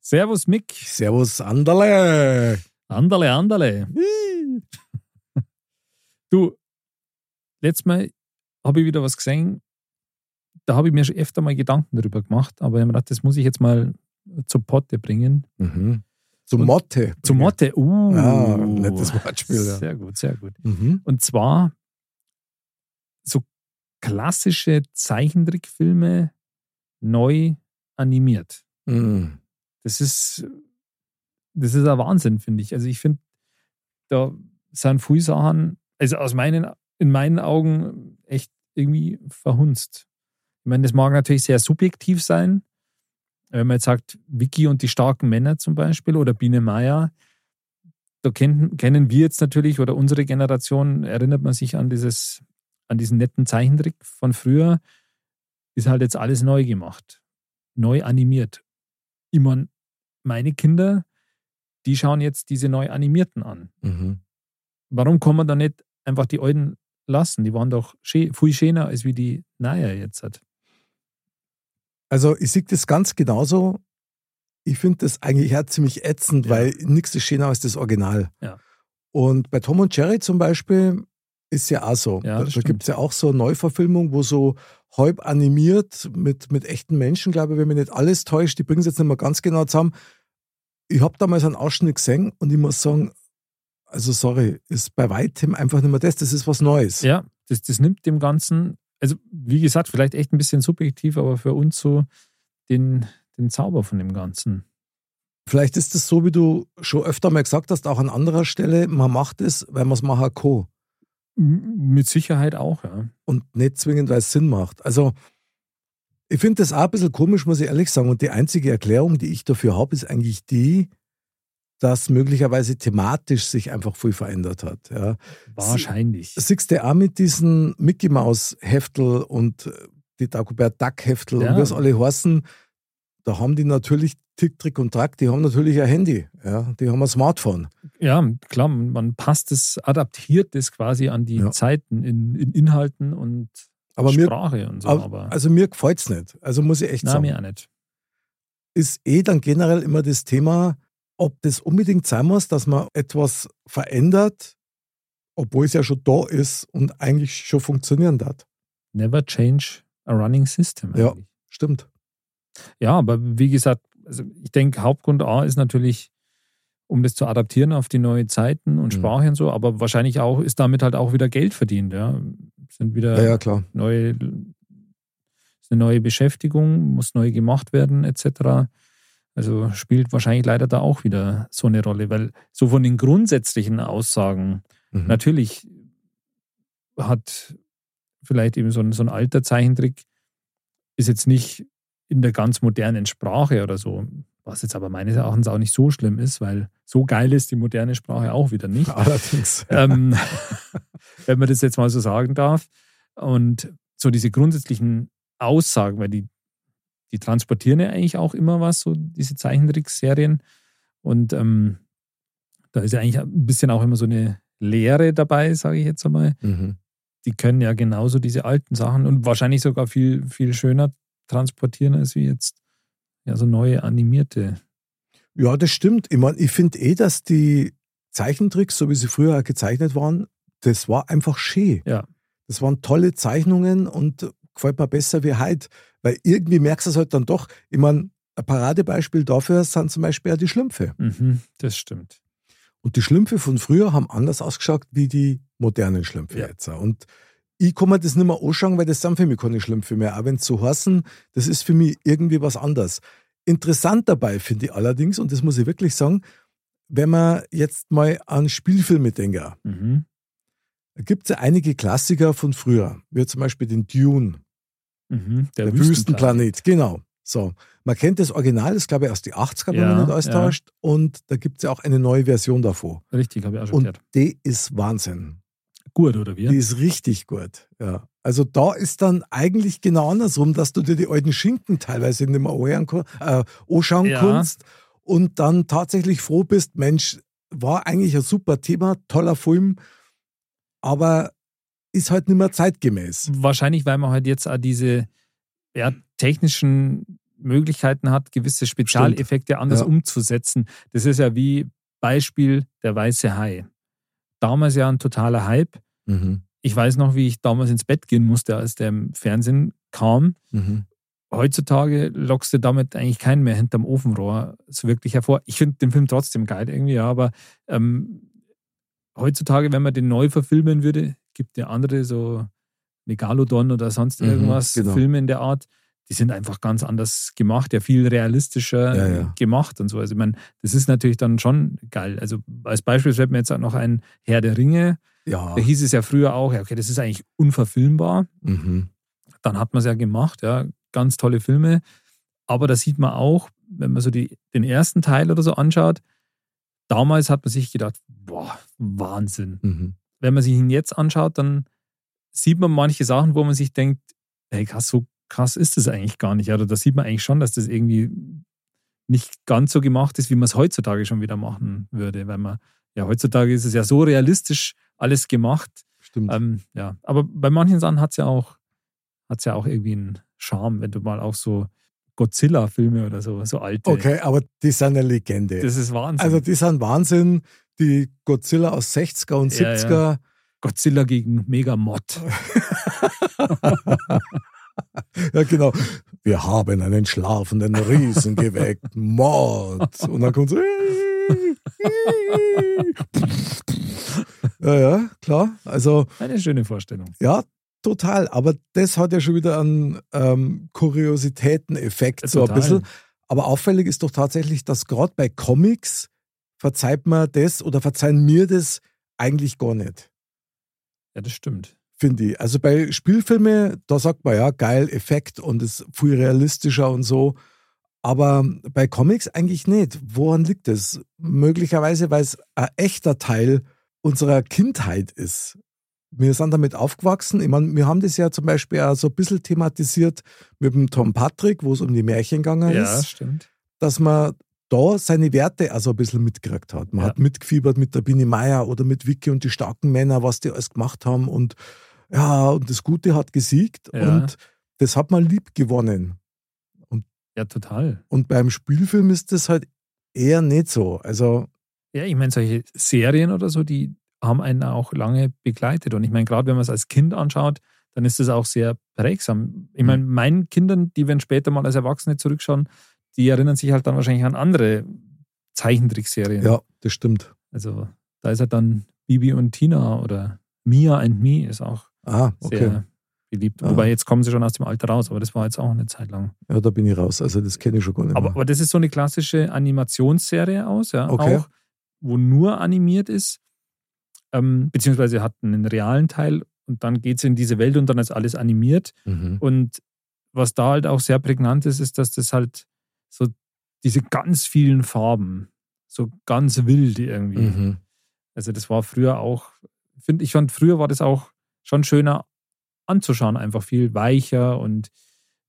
Servus Mick. Servus, Anderle. Anderle, Anderle. Du, letztes Mal habe ich wieder was gesehen. Da habe ich mir schon öfter mal Gedanken darüber gemacht, aber ich habe gedacht, das muss ich jetzt mal zur Potte bringen. Mhm. Zu Motte. Zu Motte. Uh, Ja, nettes Wortspiel, ja. Sehr gut, sehr gut. Mhm. Und zwar so klassische Zeichentrickfilme neu animiert. Mhm. Das ist, das ist ein Wahnsinn, finde ich. Also ich finde, da sind viele Sachen, also aus meinen, in meinen Augen echt irgendwie verhunzt. Ich meine, das mag natürlich sehr subjektiv sein. Wenn man jetzt sagt, Vicky und die starken Männer zum Beispiel oder Biene Meier, da kennen, kennen wir jetzt natürlich oder unsere Generation erinnert man sich an dieses, an diesen netten Zeichentrick von früher, ist halt jetzt alles neu gemacht, neu animiert. Ich mein, meine Kinder, die schauen jetzt diese neu animierten an. Mhm. Warum kann man da nicht einfach die alten lassen? Die waren doch viel schöner als wie die Neue jetzt hat. Also ich sehe das ganz genauso. Ich finde das eigentlich auch ziemlich ätzend, Ja. weil nichts ist schöner als das Original. Ja. Und bei Tom und Jerry zum Beispiel ist ja auch so. Ja, da gibt es ja auch so eine Neuverfilmung, wo so halb animiert mit, mit echten Menschen, glaube ich, wenn mich nicht alles täuscht, die bringen es jetzt nicht mehr ganz genau zusammen. Ich habe damals einen Ausschnitt gesehen und ich muss sagen, also sorry, ist bei weitem einfach nicht mehr das, das ist was Neues. Ja, das, das nimmt dem Ganzen, also wie gesagt, vielleicht echt ein bisschen subjektiv, aber für uns so den, den Zauber von dem Ganzen. Vielleicht ist es so, wie du schon öfter mal gesagt hast, auch an anderer Stelle, man macht es, weil man es machen kann. Mit Sicherheit auch, ja. und nicht zwingend, weil es Sinn macht. Also, ich finde das auch ein bisschen komisch, muss ich ehrlich sagen. Und die einzige Erklärung, die ich dafür habe, ist eigentlich die, dass möglicherweise thematisch sich einfach viel verändert hat. Ja. Wahrscheinlich. Siehst du auch mit diesen Mickey Maus Heftel und äh, die Dagobert Duck Heftel Ja. und wie es alle heißen, da haben die natürlich Tick, Trick und Track, die haben natürlich ein Handy, ja, die haben ein Smartphone. Ja, klar, man passt es, adaptiert es quasi an die Ja. Zeiten in, in Inhalten und Aber mir, Sprache und so. aber, also mir gefällt es nicht. Also muss ich echt na, sagen. mir auch nicht. ist eh dann generell immer das Thema, ob das unbedingt sein muss, dass man etwas verändert, obwohl es ja schon da ist und eigentlich schon funktionieren darf. Never change a running system. Ja. eigentlich. Stimmt. Ja, aber wie gesagt, also ich denke, Hauptgrund A ist natürlich, um das zu adaptieren auf die neuen Zeiten und Mhm. Sprache und so, aber wahrscheinlich auch ist damit halt auch wieder Geld verdient. Ja. Sind wieder Ja, ja, klar. neue, ist eine neue Beschäftigung, muss neu gemacht werden, etc. Also spielt wahrscheinlich leider da auch wieder so eine Rolle, weil so von den grundsätzlichen Aussagen, Mhm. natürlich hat vielleicht eben so ein, so ein alter Zeichentrick, ist jetzt nicht in der ganz modernen Sprache oder so, was jetzt aber meines Erachtens auch nicht so schlimm ist, weil so geil ist die moderne Sprache auch wieder nicht Allerdings. ähm, wenn man das jetzt mal so sagen darf. Und so diese grundsätzlichen Aussagen, weil die, die transportieren ja eigentlich auch immer was, so diese Zeichentrickserien. Und ähm, da ist ja eigentlich ein bisschen auch immer so eine Lehre dabei, sage ich jetzt einmal. Mhm. Die können ja genauso diese alten Sachen und wahrscheinlich sogar viel, viel schöner transportieren als wie jetzt ja, so neue animierte. Ja, das stimmt. Ich meine, ich finde eh, dass die Zeichentricks, so wie sie früher gezeichnet waren, das war einfach schön. Ja. Das waren tolle Zeichnungen und gefällt mir besser wie heute. Weil irgendwie merkst du es halt dann doch. Ich meine, ein Paradebeispiel dafür sind zum Beispiel auch die Schlümpfe. Mhm, das stimmt. Und die Schlümpfe von früher haben anders ausgeschaut wie die modernen Schlümpfe Ja. jetzt. Und ich kann mir das nicht mehr anschauen, weil das sind für mich keine Schlümpfe mehr. Auch wenn es so heißen, das ist für mich irgendwie was anderes. Interessant dabei finde ich allerdings, und das muss ich wirklich sagen, wenn man jetzt mal an Spielfilme denkt, Mhm. da gibt es ja einige Klassiker von früher, wie zum Beispiel den Dune, Mhm. der, Wüstenplanet. Genau. So, man kennt das Original, das glaube ich aus die 80er, wenn Ja, man nicht alles ja. täuscht. Und da gibt es ja auch eine neue Version davon. Richtig, habe ich auch schon Und gehört. die ist Wahnsinn. Gut, oder wie? Die ist richtig gut. Ja. Also da ist dann eigentlich genau andersrum, dass du dir die alten Schinken teilweise nicht mehr kann- äh, anschauen Ja. kannst und dann tatsächlich froh bist, Mensch, war eigentlich ein super Thema, toller Film, aber ist halt nicht mehr zeitgemäß. Wahrscheinlich, weil man halt jetzt auch diese ja, technischen Möglichkeiten hat, gewisse Spezialeffekte anders Ja. umzusetzen. Das ist ja wie Beispiel der weiße Hai. Damals ja ein totaler Hype. Mhm. Ich weiß noch, wie ich damals ins Bett gehen musste, als der im Fernsehen kam. Mhm. Heutzutage lockst du damit eigentlich keinen mehr hinterm Ofenrohr so wirklich hervor. Ich finde den Film trotzdem geil irgendwie, ja, aber ähm, heutzutage, wenn man den neu verfilmen würde, gibt ja andere so Megalodon oder sonst Mhm, irgendwas, genau. Filme in der Art, die sind einfach ganz anders gemacht, ja viel realistischer Ja, ja. gemacht und so. Also ich meine, das ist natürlich dann schon geil. Also als Beispiel fällt mir jetzt auch noch ein Herr der Ringe. Ja. Da hieß es ja früher auch, ja, okay, das ist eigentlich unverfilmbar Mhm. dann hat man es ja gemacht, ja, ganz tolle Filme. Aber da sieht man auch, wenn man so die, den ersten Teil oder so anschaut, damals hat man sich gedacht, boah, Wahnsinn. Mhm. Wenn man sich ihn jetzt anschaut, dann sieht man manche Sachen, wo man sich denkt, hey, krass, so krass ist das eigentlich gar nicht. Oder da sieht man eigentlich schon, dass das irgendwie nicht ganz so gemacht ist, wie man es heutzutage schon wieder machen würde. Weil man, ja, heutzutage ist es ja so realistisch alles gemacht, Stimmt. ähm, ja, aber bei manchen Sachen hat es ja auch, hat's ja auch irgendwie einen Charme, wenn du mal auch so Godzilla-Filme oder so, so alte. okay, aber die sind eine Legende. Das ist Wahnsinn. also die sind Wahnsinn. Die Godzilla aus 60er und Ja, 70er. Godzilla gegen Megamod. Ja, genau. Wir haben einen schlafenden Riesen geweckt. Mord. Und dann kommt so. Ja, ja, klar. Also, Eine schöne Vorstellung. ja, total. Aber das hat ja schon wieder einen ähm, Kuriositäten-Effekt, so ein bisschen. Aber auffällig ist doch tatsächlich, dass gerade bei Comics verzeiht man das oder verzeihen mir das eigentlich gar nicht. Ja, das stimmt. Finde ich. Also bei Spielfilmen, da sagt man ja, geil, Effekt und ist viel realistischer und so. Aber bei Comics eigentlich nicht. Woran liegt es? Möglicherweise, weil es ein echter Teil unserer Kindheit ist. Wir sind damit aufgewachsen. Ich meine, wir haben das ja zum Beispiel auch so ein bisschen thematisiert mit dem Tom Patrick, wo es um die Märchen gegangen Ja, ist, stimmt. dass man da seine Werte also ein bisschen mitgekriegt hat. Man Ja. hat mitgefiebert mit der Bini Meier oder mit Vicky und die starken Männer, was die alles gemacht haben und ja, und das Gute hat gesiegt Ja. und das hat man lieb gewonnen. Ja, total. Und beim Spielfilm ist das halt eher nicht so. Also, Ja, ich meine, solche Serien oder so, die haben einen auch lange begleitet. Und ich meine, gerade wenn man es als Kind anschaut, dann ist das auch sehr prägsam. Ich meine, meinen Kindern, die wenn später mal als Erwachsene zurückschauen, die erinnern sich halt dann wahrscheinlich an andere Zeichentrickserien. ja, das stimmt. Also da ist halt dann Bibi und Tina oder Mia and Me ist auch Ah, okay. sehr beliebt. Ah. Wobei jetzt kommen sie schon aus dem Alter raus, aber das war jetzt auch eine Zeit lang. Ja, da bin ich raus. Also, das kenne ich schon gar nicht Aber, mehr. aber das ist so eine klassische Animationsserie aus, ja, Okay. auch, wo nur animiert ist, ähm, beziehungsweise hat einen realen Teil und dann geht es in diese Welt und dann ist alles animiert. Mhm. Und was da halt auch sehr prägnant ist, ist, dass das halt so diese ganz vielen Farben, so ganz wild irgendwie. Mhm. Also das war früher auch, find, ich fand früher war das auch schon schöner anzuschauen, einfach viel weicher und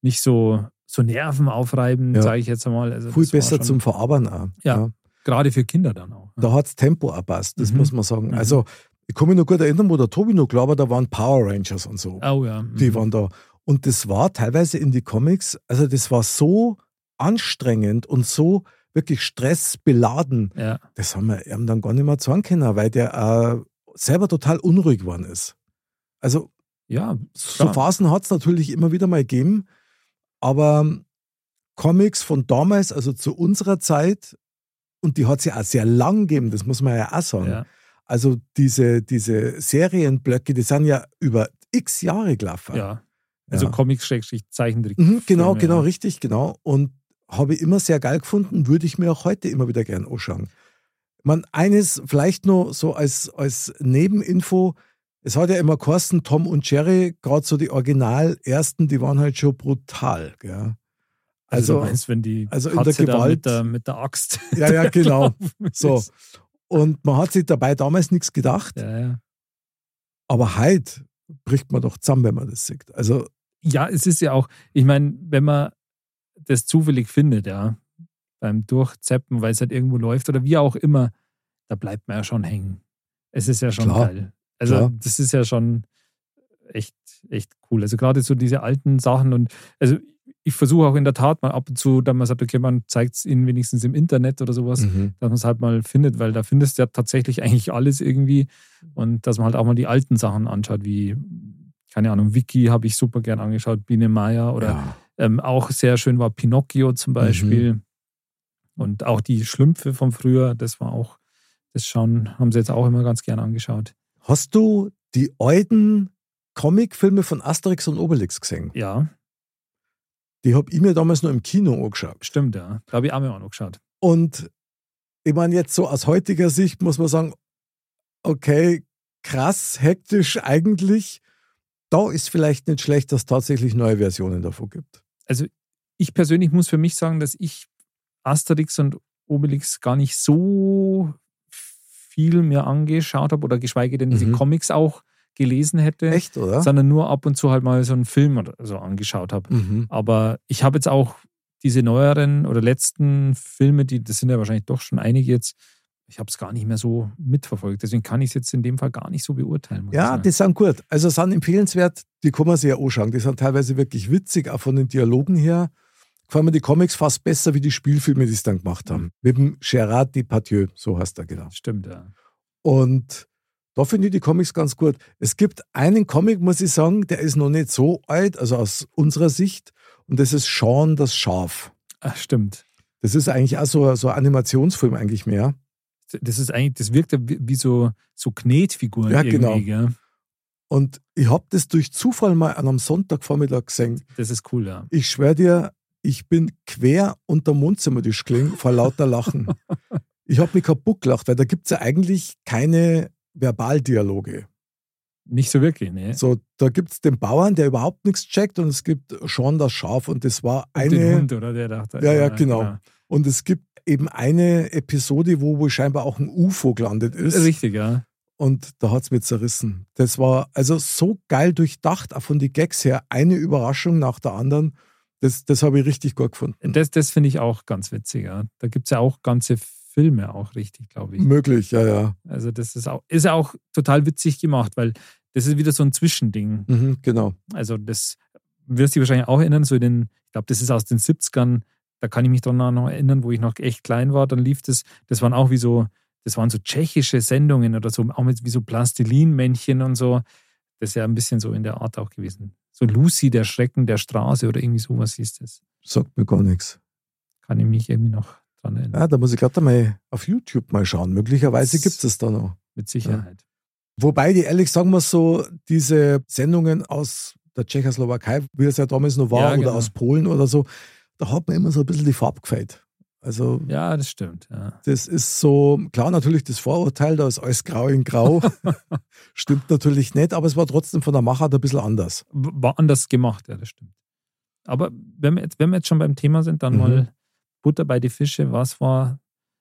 nicht so, so nervenaufreibend, Ja. sage ich jetzt einmal. Also Viel besser schon, zum Verarbeiten auch. Ja. Gerade für Kinder dann auch. Da hat das Tempo auch passt, das Mhm. muss man sagen. Mhm. Also, ich kann mich noch gut erinnern, wo der Tobi noch war, da waren Power Rangers und so. Oh ja. Die mhm. waren da. Und das war teilweise in die Comics, also das war so anstrengend und so wirklich stressbeladen. Ja, Das haben wir ihm dann gar nicht mehr sagen können, weil der äh, selber total unruhig geworden ist. Also ja, so Klar. Phasen hat es natürlich immer wieder mal gegeben, aber Comics von damals, also zu unserer Zeit, und die hat es ja auch sehr lang gegeben, das muss man ja auch sagen. ja. Also diese, diese Serienblöcke, die sind ja über x Jahre gelaufen. ja. Also Ja. Comics, Schrägstrich, Zeichentrick. Mhm, genau, genau, ja. richtig, genau. Und habe ich immer sehr geil gefunden, würde ich mir auch heute immer wieder gern anschauen. Man, eines vielleicht nur so als, als Nebeninfo, es hat ja immer geheißen, Tom und Jerry, gerade so die Original ersten, die waren halt schon brutal. Gell? Also, Also- meinst, wenn die also in der Gewalt- mit der, mit der Axt. Ja, ja, genau. So. Und man hat sich dabei damals nichts gedacht, Ja, ja. aber heute bricht man doch zusammen, wenn man das sieht. Also, ja, es ist ja auch, ich meine, wenn man das zufällig findet, ja, beim Durchzeppen, weil es halt irgendwo läuft oder wie auch immer, da bleibt man ja schon hängen. Es ist ja schon Klar, geil. Also, klar. das ist ja schon echt, echt cool. Also, gerade so diese alten Sachen und, also, ich versuche auch in der Tat mal ab und zu, da man sagt, okay, man zeigt es ihnen wenigstens im Internet oder sowas, mhm. dass man es halt mal findet, weil da findest du ja tatsächlich eigentlich alles irgendwie und dass man halt auch mal die alten Sachen anschaut, wie, keine Ahnung, Wiki habe ich super gern angeschaut, Biene Meier oder ja. ähm, auch sehr schön war Pinocchio zum Beispiel und auch die Schlümpfe von früher, das war auch, das schauen, haben sie jetzt auch immer ganz gern angeschaut. Hast du die alten Comicfilme von Asterix und Obelix gesehen? Ja, Die habe ich mir damals nur im Kino angeschaut. stimmt, ja. Da habe ich auch mir auch noch geschaut. Und ich meine, jetzt so aus heutiger Sicht muss man sagen, okay, krass, hektisch eigentlich. Da ist vielleicht nicht schlecht, dass es tatsächlich neue Versionen davon gibt. Also ich persönlich muss für mich sagen, dass ich Asterix und Obelix gar nicht so viel mir angeschaut habe oder geschweige denn diese Mhm. Comics auch gelesen hätte, Echt, oder? sondern nur ab und zu halt mal so einen Film oder so angeschaut habe. Mhm. Aber ich habe jetzt auch diese neueren oder letzten Filme, die, das sind ja wahrscheinlich doch schon einige jetzt, ich habe es gar nicht mehr so mitverfolgt. Deswegen kann ich es jetzt in dem Fall gar nicht so beurteilen. Ja, die sind gut. Also sind empfehlenswert, die kann man sich ja anschauen. Die sind teilweise wirklich witzig, auch von den Dialogen her. Gefallen mir die Comics fast besser wie die Spielfilme, die sie dann gemacht haben. Mhm. Mit dem Gérard Depardieu, so heißt er genau. Stimmt, ja. Und da finde ich die Comics ganz gut. Es gibt einen Comic, muss ich sagen, der ist noch nicht so alt, also aus unserer Sicht. Und das ist Sean das Schaf. Ach, stimmt. Das ist eigentlich auch so, so ein Animationsfilm eigentlich mehr. Das ist eigentlich, das wirkt ja wie, so, so Knetfiguren Ja, genau. gell? Und ich habe das durch Zufall mal an einem Sonntagvormittag gesehen. Das ist cool, ja. Ich schwöre dir, ich bin quer unter Wohnzimmertisch gelegen vor lauter Lachen. ich habe mich kaputt gelacht, weil da gibt es ja eigentlich keine Verbaldialoge. Nicht so wirklich, ne? So, da gibt es den Bauern, der überhaupt nichts checkt und es gibt Sean das Schaf und das war Und den eine. Hund, oder? Der dachte, Ja, ja, genau. Und es gibt eben eine Episode, wo wohl scheinbar auch ein UFO gelandet ist. Richtig, ja. Und da hat es mir zerrissen. Das war also so geil durchdacht, auch von den Gags her. Eine Überraschung nach der anderen. Das, das habe ich richtig gut gefunden. Das, das finde ich auch ganz witzig, ja. Da gibt es ja auch ganze Filme auch richtig, glaube ich. Möglich, ja, ja. Also das ist auch, ist auch total witzig gemacht, weil das ist wieder so ein Zwischending. Mhm, genau. Also das wirst du dich wahrscheinlich auch erinnern, so in den, ich glaube, das ist aus den 70ern, da kann ich mich dran noch erinnern, wo ich noch echt klein war, dann lief das, das waren auch wie so, das waren so tschechische Sendungen oder so, auch mit wie so Plastilinmännchen und so. Das ist ja ein bisschen so in der Art auch gewesen. So Lucy, der Schrecken der Straße oder irgendwie sowas hieß das. Sagt mir gar nichts. Kann ich mich irgendwie noch dran erinnern. Ja, da muss ich gerade mal auf YouTube mal schauen. Möglicherweise gibt es das da noch. Mit Sicherheit. Wobei die ehrlich sagen wir so, diese Sendungen aus der Tschechoslowakei, wie das ja damals noch war, Ja, oder genau. aus Polen oder so, da hat man immer so ein bisschen die Farbe gefällt. Also Ja, das stimmt. Ja. das ist so, klar natürlich das Vorurteil, da ist alles grau in grau. Stimmt natürlich nicht, aber es war trotzdem von der Machart ein bisschen anders. War anders gemacht, ja, das stimmt. Aber wenn wir jetzt, wenn wir jetzt schon beim Thema sind, dann Mhm. mal Butter bei die Fische. Was war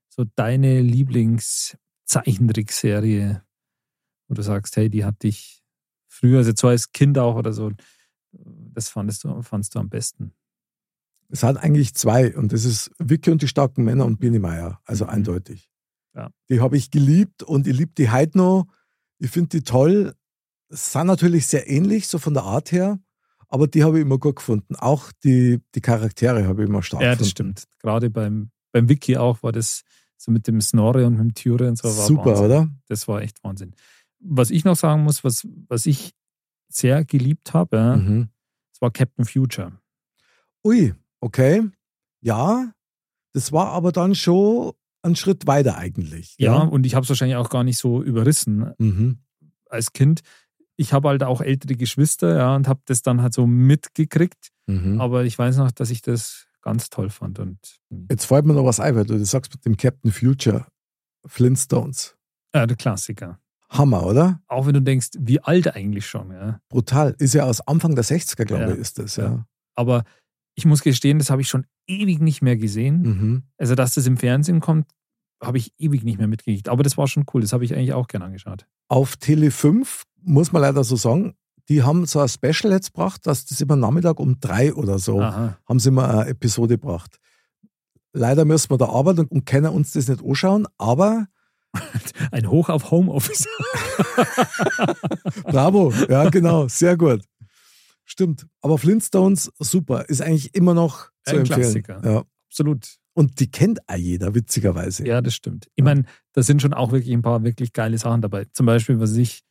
so deine Lieblingszeichentrickserie, wo du sagst, hey, die hat dich früher, also zwar als Kind auch oder so, das fandest du, fandst du am besten. Es hat eigentlich zwei und das ist Vicky und die starken Männer und Biene Meier, also Mhm. eindeutig. Ja. Die habe ich geliebt und ich liebe die heute noch. Ich finde die toll. Es sind natürlich sehr ähnlich, so von der Art her, aber die habe ich immer gut gefunden. Auch die, die Charaktere habe ich immer stark Ja, gefunden. das stimmt. Gerade beim, beim Wiki auch war das so mit dem Snorre und mit dem Türe und so. War Super, Wahnsinn. oder? Das war echt Wahnsinn. Was ich noch sagen muss, was, was ich sehr geliebt habe, ja, Mhm. das war Captain Future. Ui, okay. Ja, das war aber dann schon ein Schritt weiter eigentlich. Ja, und ich habe es wahrscheinlich auch gar nicht so überrissen Mhm. als Kind. Ich habe halt auch ältere Geschwister, ja, und habe das dann halt so mitgekriegt. Mhm. Aber ich weiß noch, dass ich das ganz toll fand. Und Jetzt fällt mir noch was ein, weil du das sagst mit dem Captain Future. Flintstones. äh, der Klassiker. Hammer, oder? Auch wenn du denkst, wie alt eigentlich schon, ja. Brutal. Ist ja aus Anfang der 60er, glaube Ja. ich, ist das, ja. Ja. Aber ich muss gestehen, das habe ich schon ewig nicht mehr gesehen. Mhm. Also, dass das im Fernsehen kommt, habe ich ewig nicht mehr mitgekriegt. Aber das war schon cool. Das habe ich eigentlich auch gerne angeschaut. Auf Tele 5, muss man leider so sagen, die haben so ein Special jetzt gebracht, dass das immer Nachmittag um drei oder so Aha. haben sie immer eine Episode gebracht. Leider müssen wir da arbeiten und können uns das nicht anschauen, aber Ein Hoch auf Homeoffice. bravo, ja genau, sehr gut. Stimmt. Aber Flintstones, super, ist eigentlich immer noch zu Ein empfehlen. Klassiker. Ja. Absolut. Und die kennt auch jeder, witzigerweise. Ja, das stimmt. Ich meine, da sind schon auch wirklich ein paar wirklich geile Sachen dabei. Zum Beispiel, was ich,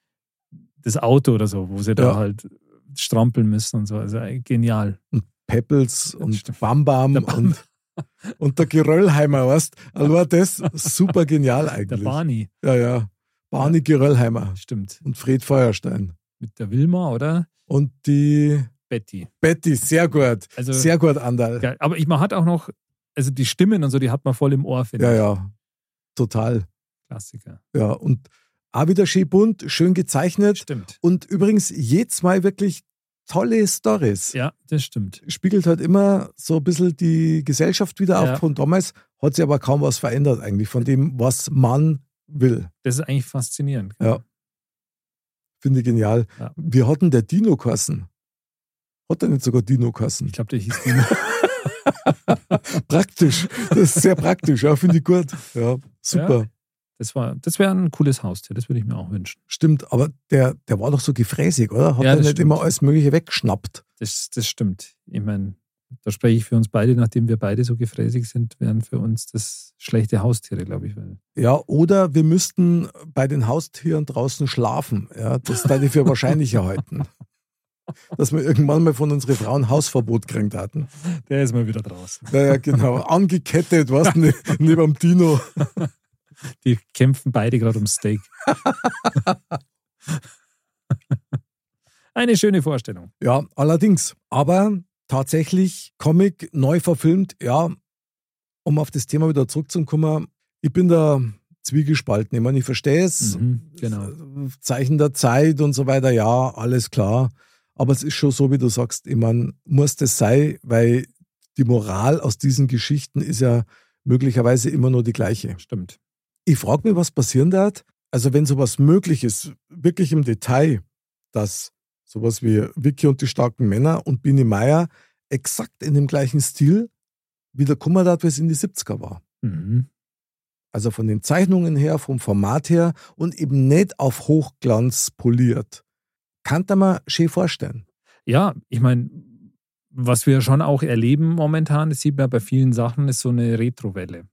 das Auto oder so, wo sie da Ja. halt strampeln müssen und so. Also äh, genial. Und stimmt. Bam Bam Der Bam- und, und der Geröllheimer, weißt Also das super genial eigentlich. Der Barney, Ja, ja. Barney Geröllheimer stimmt. und Fred Feuerstein. Mit der Wilma, oder? Und die Betty. Betty, sehr gut. Also, Sehr gut, Andal. geil. Aber ich, man hat auch noch, also die Stimmen und so, die hat man voll im Ohr, finde Ja, ich. ja. Total. Klassiker. Ja. Und auch wieder schön bunt, schön gezeichnet. Stimmt. Und übrigens jedes Mal wirklich tolle Stories. Ja, das stimmt. Spiegelt halt immer so ein bisschen die Gesellschaft wieder Ja. auf von damals. Hat sich aber kaum was verändert eigentlich von dem, was man will. Das ist eigentlich faszinierend. Ja. Finde ich genial. Ja. Wir hatten der Dino Kassen. Hat er nicht sogar Dino Kassen? Ich glaube, der hieß Dino. Praktisch. Das ist sehr praktisch. Ja, finde ich gut. Ja, super. Das, war, das wäre ein cooles Haustier, das würde ich mir auch wünschen. Stimmt, aber der, der war doch so gefräßig, oder? Hat Ja, er das nicht stimmt. immer alles Mögliche weggeschnappt? Das, das stimmt. Ich meine, da spreche ich für uns beide, nachdem wir beide so gefräßig sind, wären für uns das schlechte Haustiere, glaube ich. Ja, oder wir müssten bei den Haustieren draußen schlafen. Ja, das da die für wahrscheinlicher halten. Dass wir irgendwann mal von unseren Frauen Hausverbot gekriegt hatten. der ist mal wieder draußen. Naja, genau. Angekettet, was? Ne, neben dem Dino. Die kämpfen beide gerade ums Steak. Eine schöne Vorstellung. Ja, allerdings. Aber tatsächlich Comic neu verfilmt, ja, um auf das Thema wieder zurückzukommen, ich bin da zwiegespalten. Ich meine, ich verstehe es. Mhm, genau. Zeichen der Zeit und so weiter, ja, alles klar. Aber es ist schon so, wie du sagst, ich meine, muss das sein, weil die Moral aus diesen Geschichten ist ja möglicherweise immer nur die gleiche. Stimmt. Ich frage mich, was passieren wird. Also, wenn sowas möglich ist, wirklich im Detail, dass sowas wie Vicky und die starken Männer und Bini Meier exakt in dem gleichen Stil wieder kommen hat, wie es in die 70er war. Mhm. Also von den Zeichnungen her, vom Format her und eben nicht auf Hochglanz poliert. Kann da mal schön vorstellen. Ja, ich meine, was wir schon auch erleben momentan, das sieht man bei vielen Sachen, ist so eine Retrowelle.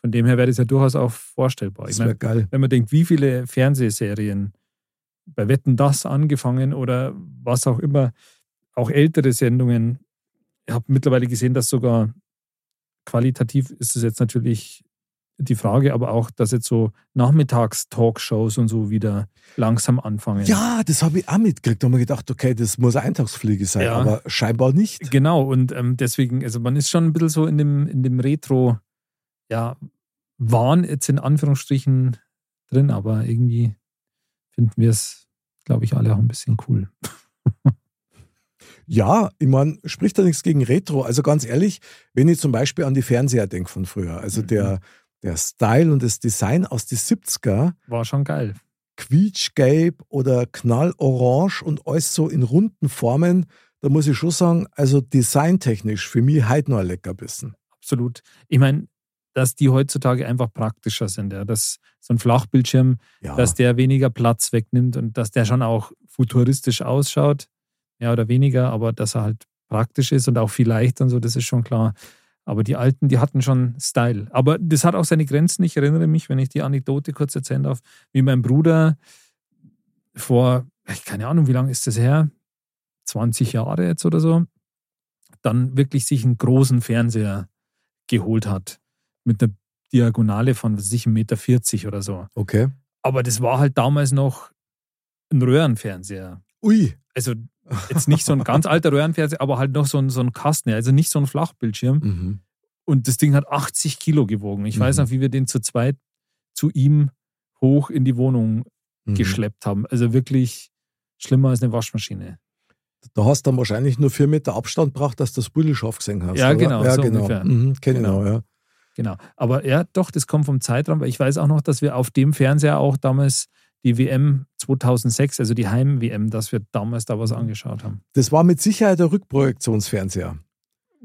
Von dem her wäre das ja durchaus auch vorstellbar. Ich Das wäre geil. wenn man denkt, wie viele Fernsehserien bei Wetten das angefangen oder was auch immer, auch ältere Sendungen. Ich habe mittlerweile gesehen, dass sogar qualitativ ist es jetzt natürlich die Frage, aber auch, dass jetzt so Nachmittags-Talkshows und so wieder langsam anfangen. Ja, das habe ich auch mitgekriegt. Da habe ich gedacht, okay, das muss eine Eintagsfliege sein, Ja. aber scheinbar nicht. Genau, und ähm, deswegen, also man ist schon ein bisschen so in dem, in dem Retro, ja, Wahn jetzt in Anführungsstrichen drin, aber irgendwie finden wir es, glaube ich, alle auch ein bisschen cool. Ja, ich meine, spricht da nichts gegen Retro. Also ganz ehrlich, wenn ich zum Beispiel an die Fernseher denke von früher, also Mhm. der, der Style und das Design aus den 70er, War schon geil. quietschgelb oder knallorange und alles so in runden Formen, da muss ich schon sagen, also designtechnisch für mich heute noch ein Leckerbissen. Absolut. Ich meine, dass die heutzutage einfach praktischer sind, ja. Dass so ein Flachbildschirm, Ja, dass der weniger Platz wegnimmt und dass der schon auch futuristisch ausschaut, mehr oder weniger, aber dass er halt praktisch ist und auch viel leichter und so, das ist schon klar. Aber die Alten, die hatten schon Style. Aber das hat auch seine Grenzen. Ich erinnere mich, wenn ich die Anekdote kurz erzählen darf, wie mein Bruder vor, ich keine Ahnung, wie lange ist das her? 20 Jahre jetzt oder so, dann wirklich sich einen großen Fernseher geholt hat. Mit einer Diagonale von, was weiß ich, 1,40 Meter oder so. okay. Aber das war halt damals noch ein Röhrenfernseher. Ui, Also jetzt nicht so ein ganz alter Röhrenfernseher, aber halt noch so ein, so ein Kasten, also nicht so ein Flachbildschirm. mhm. Und das Ding hat 80 Kilo gewogen. Ich weiß Mhm. noch, wie wir den zu zweit zu ihm hoch in die Wohnung Mhm. geschleppt haben. Also wirklich schlimmer als eine Waschmaschine. Da hast du dann wahrscheinlich nur vier Meter Abstand braucht, dass du das Bulli scharf gesehen hast. Ja, oder? genau, Ja, so genau. Mhm, genau, Genau. ja. Genau. Aber ja, doch, das kommt vom Zeitraum, weil ich weiß auch noch, dass wir auf dem Fernseher auch damals die WM 2006, also die Heim-WM, dass wir damals da was angeschaut haben. Das war mit Sicherheit der Rückprojektionsfernseher.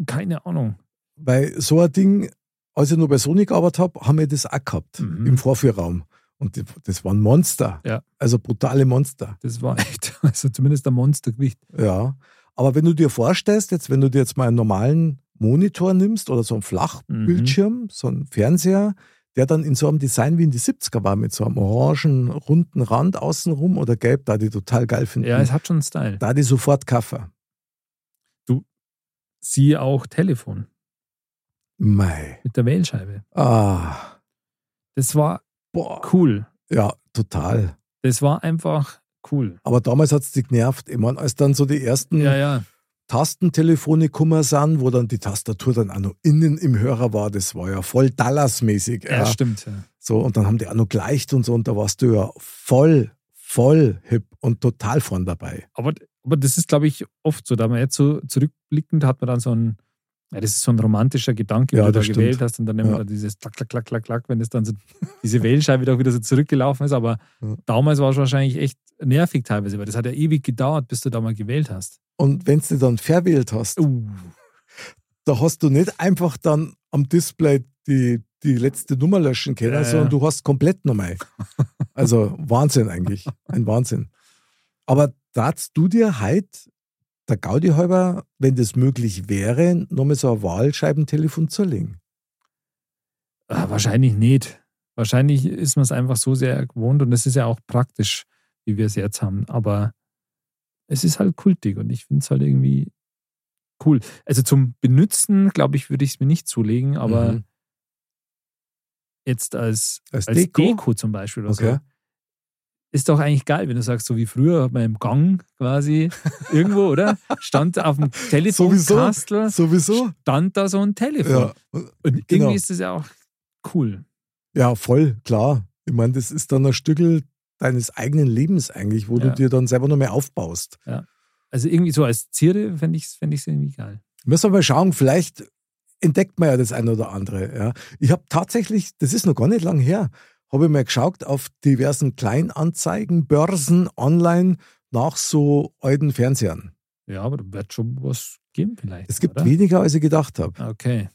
Keine Ahnung. Weil so ein Ding, als ich noch bei Sony gearbeitet habe, haben wir das auch gehabt Mhm. im Vorführraum. Und das waren Monster. Ja. Also brutale Monster. Das war echt, also zumindest ein Monstergewicht. Ja. Aber wenn du dir vorstellst, jetzt, wenn du dir jetzt mal einen normalen Monitor nimmst oder so einen Flachbildschirm, so einen Fernseher, der dann in so einem Design wie in die 70er war, mit so einem orangen, runden Rand außenrum oder gelb, da die total geil finden. Ja, es hat schon Style. da die sofort kaufen. Siehe auch Telefon Mei. mit der Wählscheibe. Ah. Das war Boah. cool. Ja, total. Das war einfach cool. Aber damals hat es dich genervt. Ich meine, als dann so die ersten Ja, ja. Tastentelefone gekommen sind, wo dann die Tastatur dann auch noch innen im Hörer war, das war ja voll Dallas-mäßig. Ja, Ja. stimmt. Ja. So, und dann haben die auch noch gleicht und so, und da warst du ja voll, voll hip und total vorn dabei. Aber, aber das ist, glaube ich, oft so. Da man jetzt so zurückblickend hat man dann so ein, ja, das ist so ein romantischer Gedanke, Ja, wenn du da stimmt. gewählt hast und dann immer Ja. dieses Klack, Klack, Klack, Klack, Klack, wenn das dann so, diese Wählscheibe doch wieder so zurückgelaufen ist. Aber Ja. damals war es wahrscheinlich echt nervig teilweise, weil das hat ja ewig gedauert, bis du da mal gewählt hast. Und wenn du dann verwählt hast, Uh, da hast du nicht einfach dann am Display die, die letzte Nummer löschen können, Ja, sondern du hast komplett nochmal. Also Wahnsinn eigentlich. Ein Wahnsinn. Aber darfst du dir heute der Gaudi halber, wenn das möglich wäre, nochmal so ein Wahlscheibentelefon zulegen? ah, wahrscheinlich nicht. Wahrscheinlich ist man es einfach so sehr gewohnt und es ist ja auch praktisch, wie wir es jetzt haben. Aber es ist halt kultig und ich finde es halt irgendwie cool. Also zum Benutzen, glaube ich, würde ich es mir nicht zulegen, aber Mhm. jetzt als, Als als Deko? Deko? zum Beispiel oder Okay. so. Ist doch eigentlich geil, wenn du sagst, so wie früher hat man im Gang quasi irgendwo, oder? Stand auf dem Telefonkastel, Sowieso? stand da so ein Telefon. Ja. Und genau. irgendwie ist das ja auch cool. ja, voll, klar. Ich meine, das ist dann ein Stückel deines eigenen Lebens eigentlich, wo Ja. du dir dann selber noch mehr aufbaust. Also irgendwie so als Zierde fände ich es fänd ich's irgendwie geil. Müssen wir mal schauen, vielleicht entdeckt man ja das eine oder andere. Ja. Ich habe tatsächlich, das ist noch gar nicht lang her, habe ich mal geschaut auf diversen Kleinanzeigen, Börsen, online nach so alten Fernsehern. Ja, aber da wird schon was geben vielleicht. Es gibt oder? weniger, als ich gedacht habe. Okay.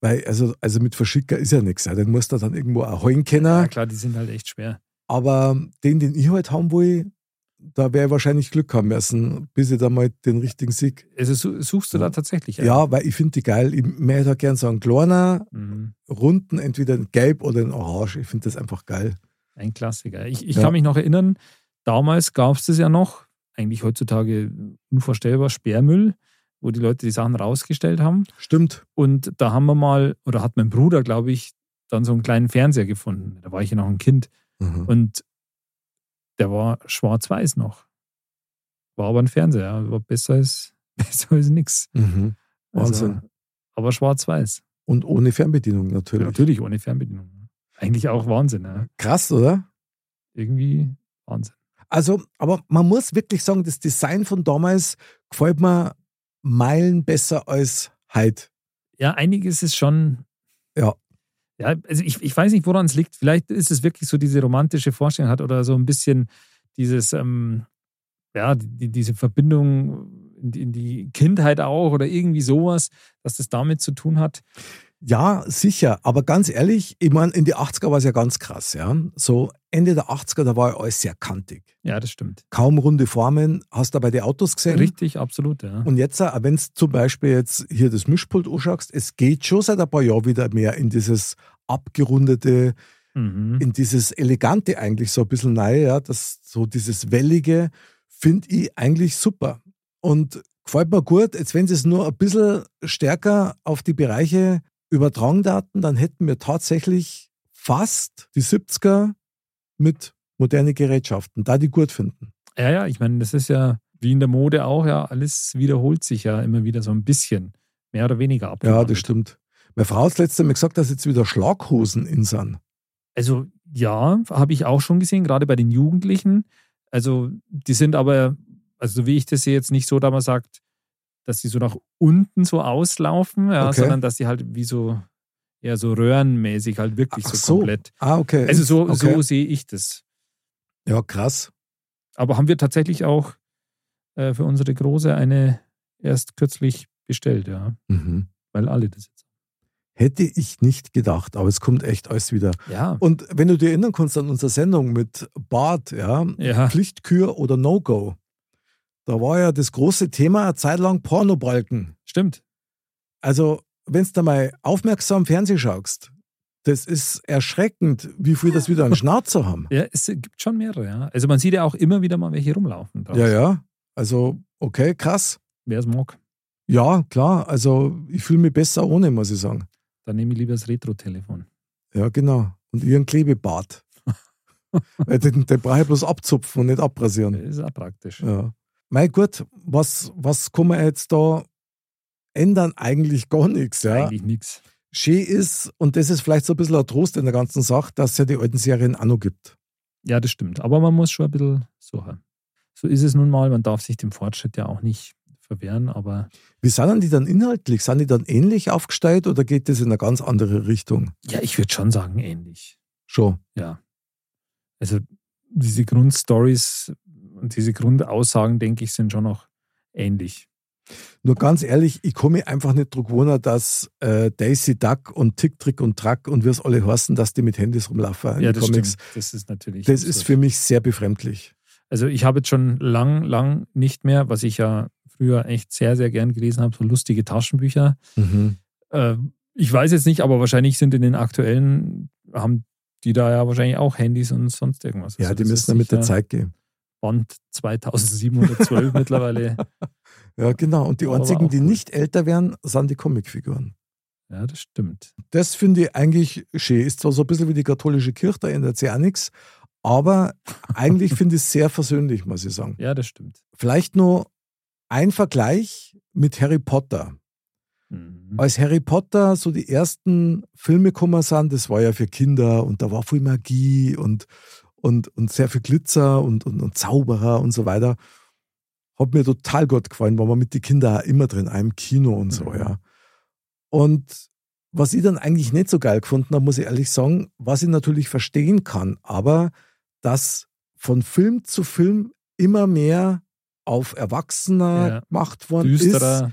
Weil, also, also mit Verschicker ist ja nichts. Ja. Den musst du dann irgendwo holen können. Ja, klar, die sind halt echt schwer. Aber den, den ich halt haben will, da wäre ich wahrscheinlich Glück haben müssen, bis ich da mal den richtigen Sieg. Also su- suchst du da tatsächlich? Ja, weil ich finde die geil. Ich möchte da gern so einen kleiner, Mhm. runden, entweder in Gelb oder in Orange. Ich finde das einfach geil. Ein Klassiker. Ich, ich Ja. kann mich noch erinnern, damals gab es das ja noch, eigentlich heutzutage unvorstellbar, Sperrmüll, wo die Leute die Sachen rausgestellt haben. Stimmt. Und da haben wir mal, oder hat mein Bruder, glaube ich, dann so einen kleinen Fernseher gefunden. Da war ich ja noch ein Kind. Mhm. Und der war schwarz-weiß noch. War aber ein Fernseher, ja. war besser als, besser als nix. Mhm. Wahnsinn. Also, aber schwarz-weiß. Und ohne Fernbedienung natürlich. Natürlich ohne Fernbedienung. Eigentlich auch Wahnsinn. Ja. Krass, oder? Irgendwie Wahnsinn. Also, aber man muss wirklich sagen, das Design von damals gefällt mir Meilen besser als heute. Ja, einiges ist schon. Ja. Ja, also ich, ich weiß nicht, woran es liegt. Vielleicht ist es wirklich so diese romantische Vorstellung hat oder so ein bisschen dieses, ähm, ja, die, diese Verbindung in die, in die Kindheit auch oder irgendwie sowas, dass das damit zu tun hat. Ja, sicher. Aber ganz ehrlich, ich meine, in die 80er war es ja ganz krass. Ja? So Ende der 80er, da war ja alles sehr kantig. Ja, das stimmt. Kaum runde Formen. Hast du bei den Autos gesehen? Richtig, absolut, ja. Und jetzt, wenn du zum Beispiel jetzt hier das Mischpult anschaust, es geht schon seit ein paar Jahren wieder mehr in dieses abgerundete, Mhm. in dieses elegante eigentlich so ein bisschen rein, ja, das so dieses wellige finde ich eigentlich super und gefällt mir gut. Jetzt wenn sie es nur ein bisschen stärker auf die Bereiche übertragen daten, dann hätten wir tatsächlich fast die 70er mit moderne Gerätschaften, da die gut finden. Ja, ja, ich meine, das ist ja wie in der Mode auch, ja, alles wiederholt sich ja immer wieder so ein bisschen. Mehr oder weniger ab. Ja, das stimmt. Meine Frau hat letzte Mal gesagt, dass jetzt wieder Schlaghosen in sind. Also ja, habe ich auch schon gesehen, gerade bei den Jugendlichen. Also die sind aber also so wie ich das sehe, jetzt nicht so, dass man sagt, dass sie so nach unten so auslaufen, ja, Okay. sondern dass sie halt wie so eher so röhrenmäßig halt wirklich so, so. komplett. Ah, okay. Also so, okay. so sehe ich das. Ja, krass. Aber haben wir tatsächlich auch äh, für unsere Große eine erst kürzlich bestellt, ja, Mhm. weil alle das jetzt. Hätte ich nicht gedacht, aber es kommt echt alles wieder. Ja, Und wenn du dir erinnern kannst an unsere Sendung mit Bart, ja, Ja. Pflichtkür oder No-Go, da war ja das große Thema eine Zeit lang Pornobalken. stimmt. Also, wenn du da mal aufmerksam Fernsehen schaust, das ist erschreckend, wie viel das wieder an Schnauzer haben. Ja, es gibt schon mehrere, ja. Also man sieht ja auch immer wieder mal welche rumlaufen. draußen. Ja, ja. Also, okay, krass. Wer es mag, Ja, klar. Also, ich fühle mich besser ohne, muss ich sagen. dann nehme ich lieber das Retro-Telefon. Ja, genau. Und ihren Klebebart. Den, den brauche ich bloß abzupfen und nicht abrasieren. Das ist auch praktisch. Ja. Mein Gott, was, was kann man jetzt da ändern? Eigentlich gar nichts. Ja. Eigentlich nichts. Schön ist, und das ist vielleicht so ein bisschen ein Trost in der ganzen Sache, dass es ja die alten Serien auch noch gibt. Ja, das stimmt. Aber man muss schon ein bisschen suchen. So ist es nun mal. Man darf sich dem Fortschritt ja auch nicht verwehren, aber Wie sind denn die dann inhaltlich? Sind die dann ähnlich aufgestellt oder geht das in eine ganz andere Richtung? ja, ich würde schon sagen, ähnlich. Schon. Ja. Also diese Grundstories und diese Grundaussagen, denke ich, sind schon noch ähnlich. Nur ganz ehrlich, ich komme einfach nicht drauf wundern, dass äh, Daisy Duck und Tick, Trick und Track und wie es alle heißen, dass die mit Handys rumlaufen ja, das Comics. stimmt. Das ist natürlich. Das ist absurd. für mich sehr befremdlich. Also ich habe jetzt schon lang, lang nicht mehr, was ich ja früher echt sehr, sehr gern gelesen habe, so lustige Taschenbücher. Äh, ich weiß jetzt nicht, aber wahrscheinlich sind in den aktuellen, haben die da ja wahrscheinlich auch Handys und sonst irgendwas. Ja, Also die müssen ist ja mit der Zeit gehen. Band 2712 mittlerweile. Ja, genau. Und die einzigen, die nicht älter werden, sind die Comicfiguren. Ja, das stimmt. Das finde ich eigentlich schön. Ist zwar so ein bisschen wie die katholische Kirche, da ändert sich auch nichts, aber eigentlich finde ich es sehr versöhnlich, muss ich sagen. Ja, das stimmt. Vielleicht nur ein Vergleich mit Harry Potter. Mhm. Als Harry Potter so die ersten Filme gekommen sind, das war ja für Kinder und da war viel Magie und, und, und sehr viel Glitzer und, und, und Zauberer und so weiter. Hat mir total gut gefallen, war man mit den Kindern auch immer drin, auch im Kino und so, Mhm. ja. Und was ich dann eigentlich nicht so geil gefunden habe, muss ich ehrlich sagen, was ich natürlich verstehen kann, aber dass von Film zu Film immer mehr auf Erwachsener Ja. gemacht worden ist. Düsterer.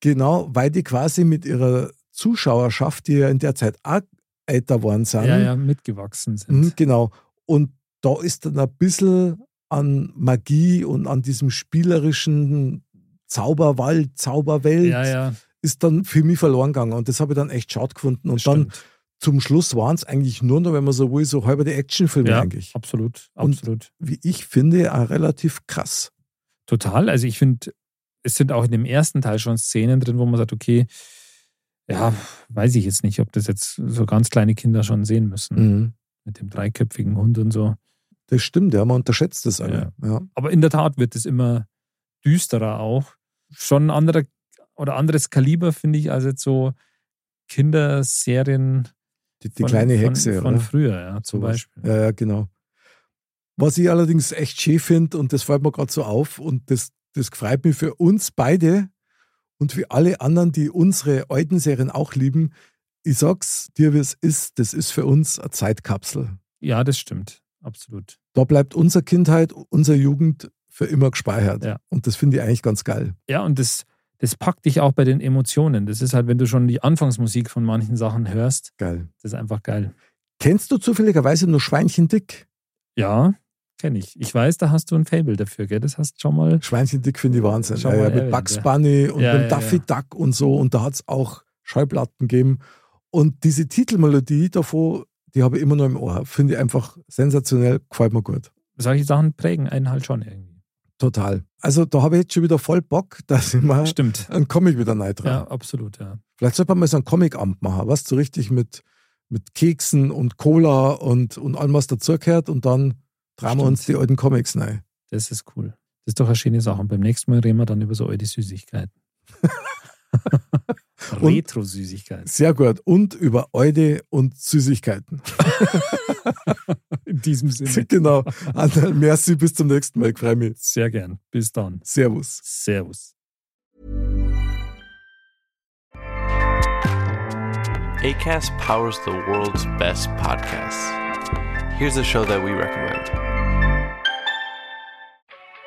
Genau, weil die quasi mit ihrer Zuschauerschaft, die ja in der Zeit auch älter worden sind. Ja, ja, mitgewachsen sind. Mhm, genau. Und da ist dann ein bisschen an Magie und an diesem spielerischen Zauberwald, Zauberwelt, Ja, ja. ist dann für mich verloren gegangen. Und das habe ich dann echt schade gefunden. Und dann stimmt. zum Schluss waren es eigentlich nur noch, wenn man so will, so halber die Actionfilme Ja, eigentlich. absolut, Und- absolut. Wie ich finde, auch relativ krass. Total. Also ich finde, es sind auch in dem ersten Teil schon Szenen drin, wo man sagt, okay, ja, weiß ich jetzt nicht, ob das jetzt so ganz kleine Kinder schon sehen müssen. Mhm. Mit dem dreiköpfigen Hund und so. Das stimmt, ja, man unterschätzt das alle. Ja. Aber in der Tat wird es immer düsterer auch. Schon ein anderer oder anderes Kaliber, finde ich, als jetzt so Kinderserien Die, die von, kleine von, Hexe, von oder? früher, ja, zum Sowas. Beispiel. Ja, ja, genau. Was ich allerdings echt schön finde, und das fällt mir gerade so auf, und das, das freut mich für uns beide und für alle anderen, die unsere alten Serien auch lieben. Ich sag's dir, wie es ist, das ist für uns eine Zeitkapsel. Ja, das stimmt. Absolut. Da bleibt unsere Kindheit, unsere Jugend für immer gespeichert. Ja. Und das finde ich eigentlich ganz geil. Ja, und das, das packt dich auch bei den Emotionen. Das ist halt, wenn du schon die Anfangsmusik von manchen Sachen hörst, Geil. das ist einfach geil. Kennst du zufälligerweise nur Schweinchen dick? Ja, kenne ich. Ich weiß, da hast du ein Fable dafür, gell? Das hast du schon mal. Schweinchen dick finde ich Wahnsinn. Schon Ja, ja, mit Bugs. Bunny und Ja, mit Daffy. Duck und so. Und da hat es auch Schallplatten gegeben. Und diese Titelmelodie davon, die habe ich immer noch im Ohr. Finde ich einfach sensationell, gefällt mir gut. Solche Sachen prägen einen halt schon irgendwie. Total. Also da habe ich jetzt schon wieder voll Bock, dass ich mal Stimmt. einen Comic wieder rein Ja, absolut, ja. Vielleicht sollte man mal so ein Comic-Amt machen, was so richtig mit, mit Keksen und Cola und, und allem, was dazugehört. Und dann drehen wir uns die alten Comics rein. Das ist cool. Das ist doch eine schöne Sache. Und beim nächsten Mal reden wir dann über so alte Süßigkeiten. Retro-Süßigkeiten. sehr gut. Und über Eude und Süßigkeiten. In diesem Sinne. genau. Anna, merci, bis zum nächsten Mal. Ich freue mich. Sehr gern. Bis dann. Servus. Servus. ACAST powers the world's best podcasts. Here's a show that we recommend.